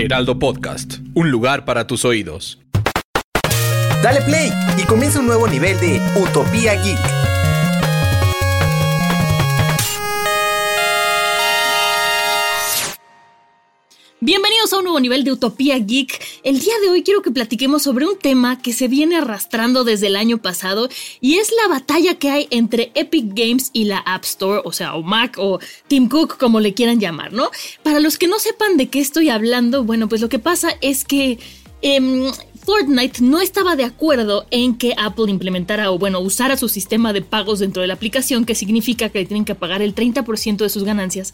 Heraldo Podcast, un lugar para tus oídos. Dale play y comienza un nuevo nivel de Utopía Geek. A un nuevo nivel de Utopía Geek. El día de hoy quiero que platiquemos sobre un tema que se viene arrastrando desde el año pasado y es la batalla que hay entre Epic Games y la App Store, o sea, o Mac o Tim Cook, como le quieran llamar, ¿no? Para los que no sepan de qué estoy hablando, bueno, pues lo que pasa es que... Em, Fortnite no estaba de acuerdo en que Apple implementara o bueno, usara su sistema de pagos dentro de la aplicación, que significa que tienen que pagar el 30% de sus ganancias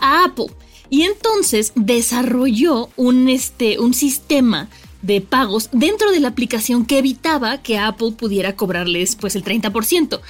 a Apple. Y entonces desarrolló un, este, un sistema de pagos dentro de la aplicación que evitaba que Apple pudiera cobrarles pues el 30%.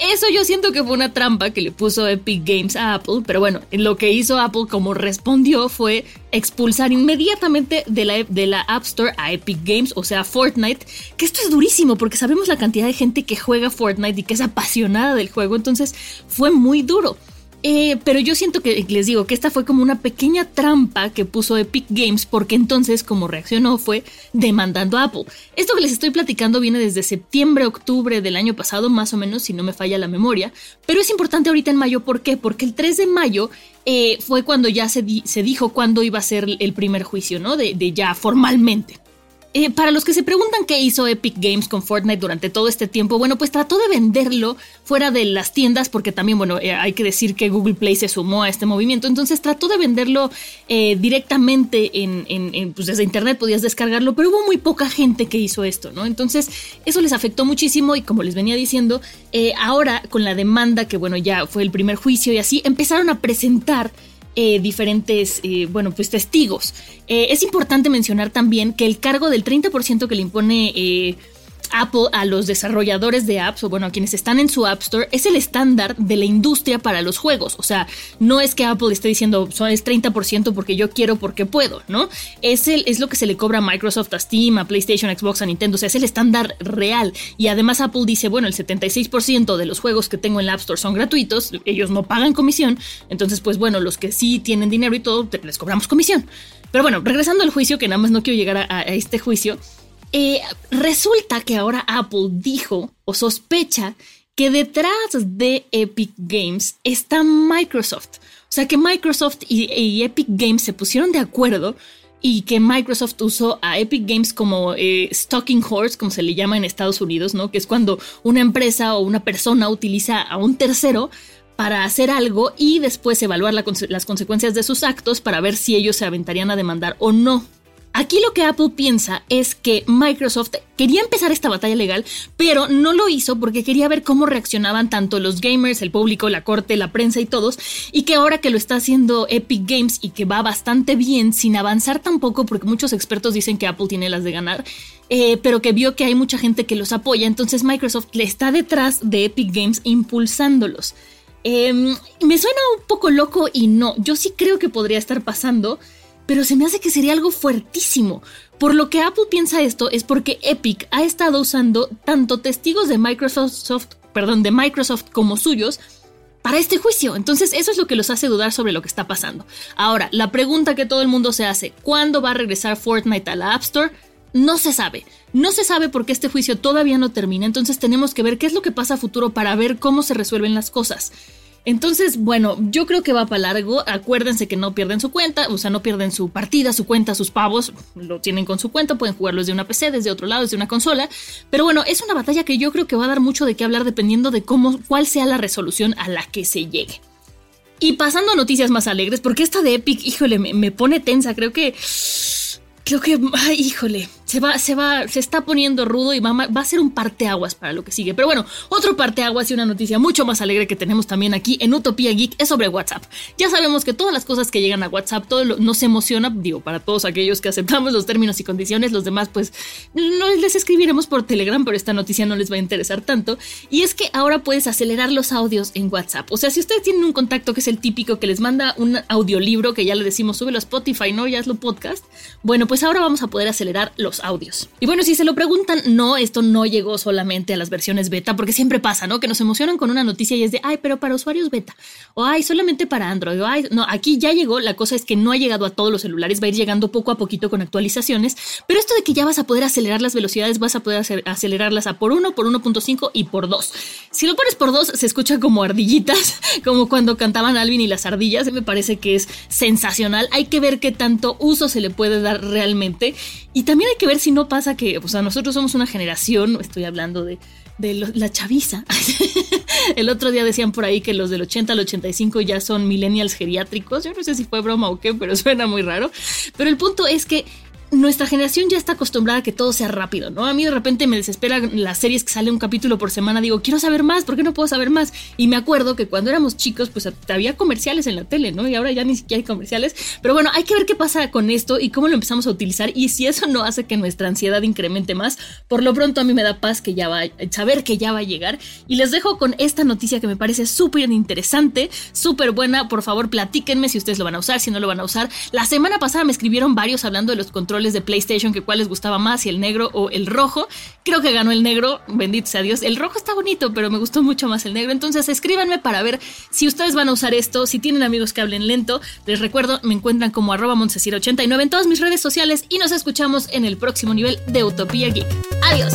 Eso yo siento que fue una trampa que le puso Epic Games a Apple, pero bueno, lo que hizo Apple como respondió fue expulsar inmediatamente de la, de la App Store a Epic Games, o sea, Fortnite, que esto es durísimo porque sabemos la cantidad de gente que juega Fortnite y que es apasionada del juego, entonces fue muy duro. Eh, pero yo siento que les digo que esta fue como una pequeña trampa que puso Epic Games porque entonces como reaccionó fue demandando a Apple. Esto que les estoy platicando viene desde septiembre, octubre del año pasado, más o menos, si no me falla la memoria. Pero es importante ahorita en mayo, ¿por qué? Porque el 3 de mayo eh, fue cuando ya se, se, dijo cuándo iba a ser el primer juicio, ¿no? de, de ya formalmente. Eh, para los que se preguntan qué hizo Epic Games con Fortnite durante todo este tiempo, bueno, pues trató de venderlo fuera de las tiendas, porque también, bueno, eh, hay que decir que Google Play se sumó a este movimiento, entonces trató de venderlo eh, directamente en, en, pues desde Internet, podías descargarlo, pero hubo muy poca gente que hizo esto, ¿no? Entonces, eso les afectó muchísimo y como les venía diciendo, ahora con la demanda, que bueno, ya fue el primer juicio y así, empezaron a presentar eh, diferentes, eh, bueno, pues testigos. Eh, es importante mencionar también que el cargo del 30% que le impone Apple a los desarrolladores de apps, o bueno, a quienes están en su App Store, es el estándar de la industria para los juegos. O sea, no es que Apple esté diciendo, es 30% porque yo quiero, porque puedo, ¿no? Es, el, es lo que se le cobra a Microsoft, a Steam, a PlayStation, Xbox, a Nintendo. O sea, es el estándar real. Y además Apple dice, bueno, el 76% de los juegos que tengo en la App Store son gratuitos, ellos no pagan comisión. Entonces, pues bueno, los que sí tienen dinero y todo, les cobramos comisión. Pero bueno, regresando al juicio, que nada más no quiero llegar a este juicio. Eh, resulta que ahora Apple dijo o sospecha que detrás de Epic Games está Microsoft. O sea que Microsoft y, Epic Games se pusieron de acuerdo y que Microsoft usó a Epic Games como eh, stocking horse, como se le llama en Estados Unidos, ¿no? Que es cuando una empresa o una persona utiliza a un tercero para hacer algo y después evaluar las consecuencias de sus actos para ver si ellos se aventarían a demandar o no. Aquí lo que Apple piensa es que Microsoft quería empezar esta batalla legal, pero no lo hizo porque quería ver cómo reaccionaban tanto los gamers, el público, la corte, la prensa y todos, y que ahora que lo está haciendo Epic Games y que va bastante bien, sin avanzar tampoco, porque muchos expertos dicen que Apple tiene las de ganar, eh, pero que vio que hay mucha gente que los apoya, entonces Microsoft le está detrás de Epic Games impulsándolos. Em, me suena un poco loco y no, yo sí creo que podría estar pasando pero se me hace que sería algo fuertísimo. Por lo que Apple piensa esto es porque Epic ha estado usando tanto testigos de Microsoft, perdón, de Microsoft como suyos para este juicio. Entonces eso es lo que los hace dudar sobre lo que está pasando. Ahora, la pregunta que todo el mundo se hace, ¿cuándo va a regresar Fortnite a la App Store? No se sabe. No se sabe porque este juicio todavía no termina, entonces tenemos que ver qué es lo que pasa a futuro para ver cómo se resuelven las cosas. Entonces, bueno, yo creo que va para largo. Acuérdense que no pierden su cuenta, o sea, no pierden su partida, su cuenta, sus pavos. Lo tienen con su cuenta, pueden jugarlos de una PC, desde otro lado, desde una consola. Pero bueno, es una batalla que yo creo que va a dar mucho de qué hablar dependiendo de cómo, cuál sea la resolución a la que se llegue. Y pasando a noticias más alegres, porque esta de Epic, híjole, me, me pone tensa. Creo que. Creo que. Ay, híjole. Se va, se va, se está poniendo rudo y va, va a ser un parteaguas para lo que sigue. Pero bueno, otro parteaguas y una noticia mucho más alegre que tenemos también aquí en Utopía Geek es sobre WhatsApp. Ya sabemos que todas las cosas que llegan a WhatsApp, todo nos emociona, digo, para todos aquellos que aceptamos los términos y condiciones, los demás pues no les escribiremos por Telegram, pero esta noticia no les va a interesar tanto. Y es que ahora puedes acelerar los audios en WhatsApp. O sea, si ustedes tienen un contacto que es el típico que les manda un audiolibro, que ya le decimos, sube a Spotify, ¿no? Ya es lo podcast. Bueno, pues ahora vamos a poder acelerar los audios. Y bueno, si se lo preguntan, no, esto no llegó solamente a las versiones beta, porque siempre pasa, ¿no? Que nos emocionan con una noticia y es de, ay, pero para usuarios beta, o ay, solamente para Android, o ay, no, aquí ya llegó, la cosa es que no ha llegado a todos los celulares, va a ir llegando poco a poquito con actualizaciones, pero esto de que ya vas a poder acelerar las velocidades, vas a poder acelerarlas a por 1, por 1.5 y por 2. Si lo pones por 2, se escucha como ardillitas, como cuando cantaban Alvin y las ardillas, me parece que es sensacional, hay que ver qué tanto uso se le puede dar realmente, y también hay que ver si no pasa que, o sea, nosotros somos una generación, estoy hablando de de la chaviza. El otro día decían por ahí que los del 80 al 85 ya son millennials geriátricos. Yo no sé si fue broma o qué, pero suena muy raro. Pero el punto es que nuestra generación ya está acostumbrada a que todo sea rápido, ¿no? A mí de repente me desespera las series que sale un capítulo por semana, digo, quiero saber más, ¿por qué no puedo saber más? Y me acuerdo que cuando éramos chicos, pues había comerciales en la tele, ¿no? Y ahora ya ni siquiera hay comerciales. Pero bueno, hay que ver qué pasa con esto y cómo lo empezamos a utilizar y si eso no hace que nuestra ansiedad incremente más. Por lo pronto a mí me da paz que ya va, saber que ya va a llegar. Y les dejo con esta noticia que me parece súper interesante, súper buena. Por favor, platíquenme si ustedes lo van a usar, si no lo van a usar. La semana pasada me escribieron varios hablando de los de PlayStation que cuál les gustaba más, si el negro o el rojo. Creo que ganó el negro, bendito sea Dios. El rojo está bonito, pero me gustó mucho más el negro. Entonces escríbanme para ver si ustedes van a usar esto, si tienen amigos que hablen lento. Les recuerdo, me encuentran como arroba 89 en todas mis redes sociales y nos escuchamos en el próximo nivel de Utopía Geek. Adiós.